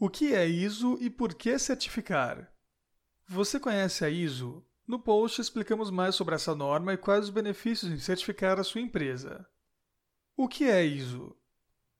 O que é ISO e por que certificar? Você conhece a ISO? No post explicamos mais sobre essa norma e quais os benefícios em certificar a sua empresa. O que é ISO?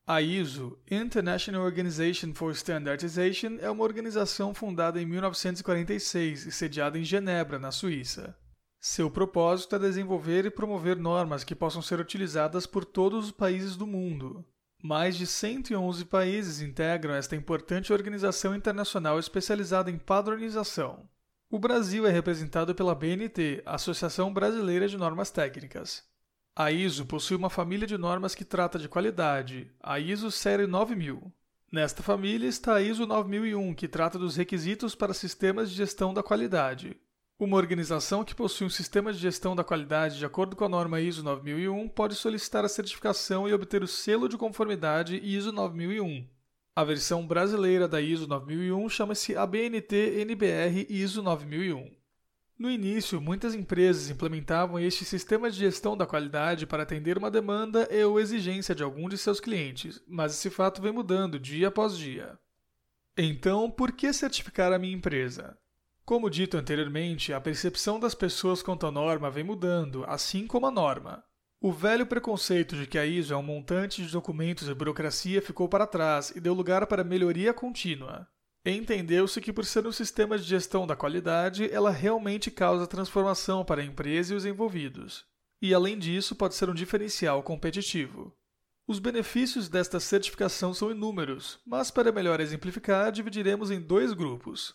A ISO, International Organization for Standardization, é uma organização fundada em 1946 e sediada em Genebra, na Suíça. Seu propósito é desenvolver e promover normas que possam ser utilizadas por todos os países do mundo. Mais de 111 países integram esta importante organização internacional especializada em padronização. O Brasil é representado pela BNT, Associação Brasileira de Normas Técnicas. A ISO possui uma família de normas que trata de qualidade, a ISO Série 9000. Nesta família está a ISO 9001, que trata dos requisitos para sistemas de gestão da qualidade. Uma organização que possui um sistema de gestão da qualidade de acordo com a norma ISO 9001 pode solicitar a certificação e obter o selo de conformidade ISO 9001. A versão brasileira da ISO 9001 chama-se ABNT NBR ISO 9001. No início, muitas empresas implementavam este sistema de gestão da qualidade para atender uma demanda e ou exigência de algum de seus clientes, mas esse fato vem mudando dia após dia. Então, por que certificar a minha empresa? Como dito anteriormente, a percepção das pessoas quanto à norma vem mudando, assim como a norma. O velho preconceito de que a ISO é um montante de documentos e burocracia ficou para trás e deu lugar para melhoria contínua. Entendeu-se que, por ser um sistema de gestão da qualidade, ela realmente causa transformação para a empresa e os envolvidos. E, além disso, pode ser um diferencial competitivo. Os benefícios desta certificação são inúmeros, mas, para melhor exemplificar, dividiremos em dois grupos.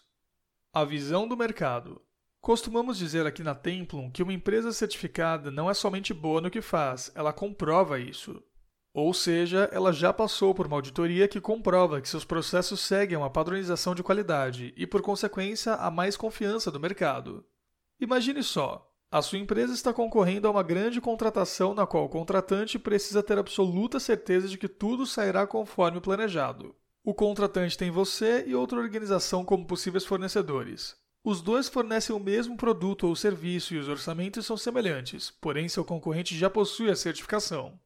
A visão do mercado. Costumamos dizer aqui na Templum que uma empresa certificada não é somente boa no que faz, ela comprova isso. Ou seja, ela já passou por uma auditoria que comprova que seus processos seguem uma padronização de qualidade e, por consequência, há mais confiança do mercado. Imagine só: a sua empresa está concorrendo a uma grande contratação na qual o contratante precisa ter absoluta certeza de que tudo sairá conforme planejado. O contratante tem você e outra organização como possíveis fornecedores. Os dois fornecem o mesmo produto ou serviço e os orçamentos são semelhantes, porém seu concorrente já possui a certificação.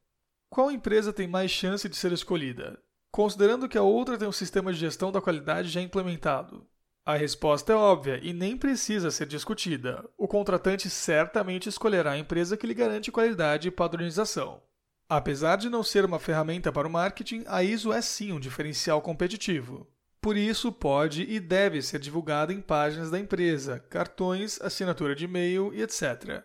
Qual empresa tem mais chance de ser escolhida? Considerando que a outra tem um sistema de gestão da qualidade já implementado. A resposta é óbvia e nem precisa ser discutida. O contratante certamente escolherá a empresa que lhe garante qualidade e padronização. Apesar de não ser uma ferramenta para o marketing, a ISO é sim um diferencial competitivo. Por isso, pode e deve ser divulgada em páginas da empresa, cartões, assinatura de e-mail e etc.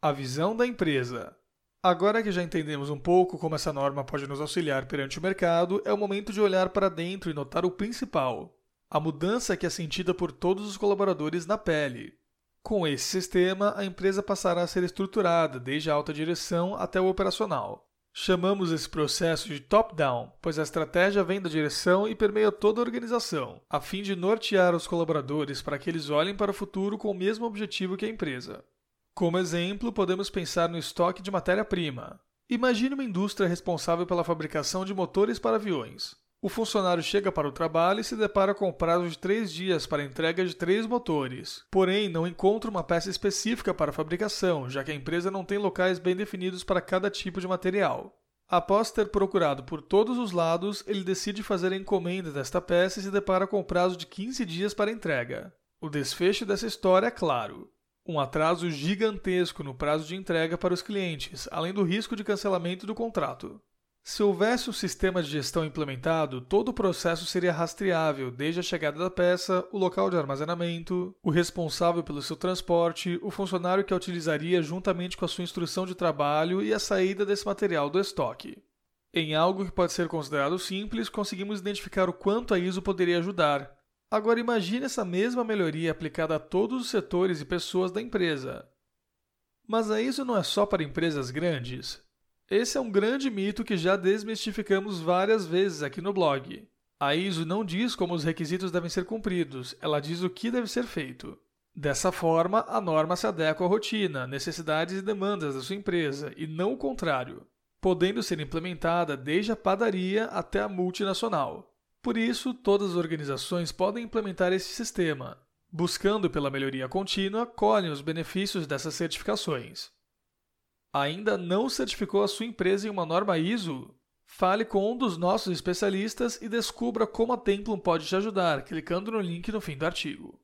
A visão da empresa. Agora que já entendemos um pouco como essa norma pode nos auxiliar perante o mercado, é o momento de olhar para dentro e notar o principal: a mudança que é sentida por todos os colaboradores na pele. Com esse sistema, a empresa passará a ser estruturada desde a alta direção até o operacional. Chamamos esse processo de top-down, pois a estratégia vem da direção e permeia toda a organização, a fim de nortear os colaboradores para que eles olhem para o futuro com o mesmo objetivo que a empresa. Como exemplo, podemos pensar no estoque de matéria-prima. Imagine uma indústria responsável pela fabricação de motores para aviões. O funcionário chega para o trabalho e se depara com o prazo de três dias para a entrega de três motores. Porém, não encontra uma peça específica para fabricação, já que a empresa não tem locais bem definidos para cada tipo de material. Após ter procurado por todos os lados, ele decide fazer a encomenda desta peça e se depara com o prazo de 15 dias para entrega. O desfecho dessa história é claro um atraso gigantesco no prazo de entrega para os clientes, além do risco de cancelamento do contrato. Se houvesse um sistema de gestão implementado, todo o processo seria rastreável, desde a chegada da peça, o local de armazenamento, o responsável pelo seu transporte, o funcionário que a utilizaria juntamente com a sua instrução de trabalho e a saída desse material do estoque. Em algo que pode ser considerado simples, conseguimos identificar o quanto a ISO poderia ajudar, Agora imagine essa mesma melhoria aplicada a todos os setores e pessoas da empresa. Mas a ISO não é só para empresas grandes. Esse é um grande mito que já desmistificamos várias vezes aqui no blog. A ISO não diz como os requisitos devem ser cumpridos, ela diz o que deve ser feito. Dessa forma, a norma se adequa à rotina, necessidades e demandas da sua empresa, e não o contrário, podendo ser implementada desde a padaria até a multinacional. Por isso, todas as organizações podem implementar esse sistema. Buscando pela melhoria contínua, colhem os benefícios dessas certificações. Ainda não certificou a sua empresa em uma norma ISO? Fale com um dos nossos especialistas e descubra como a Templum pode te ajudar, clicando no link no fim do artigo.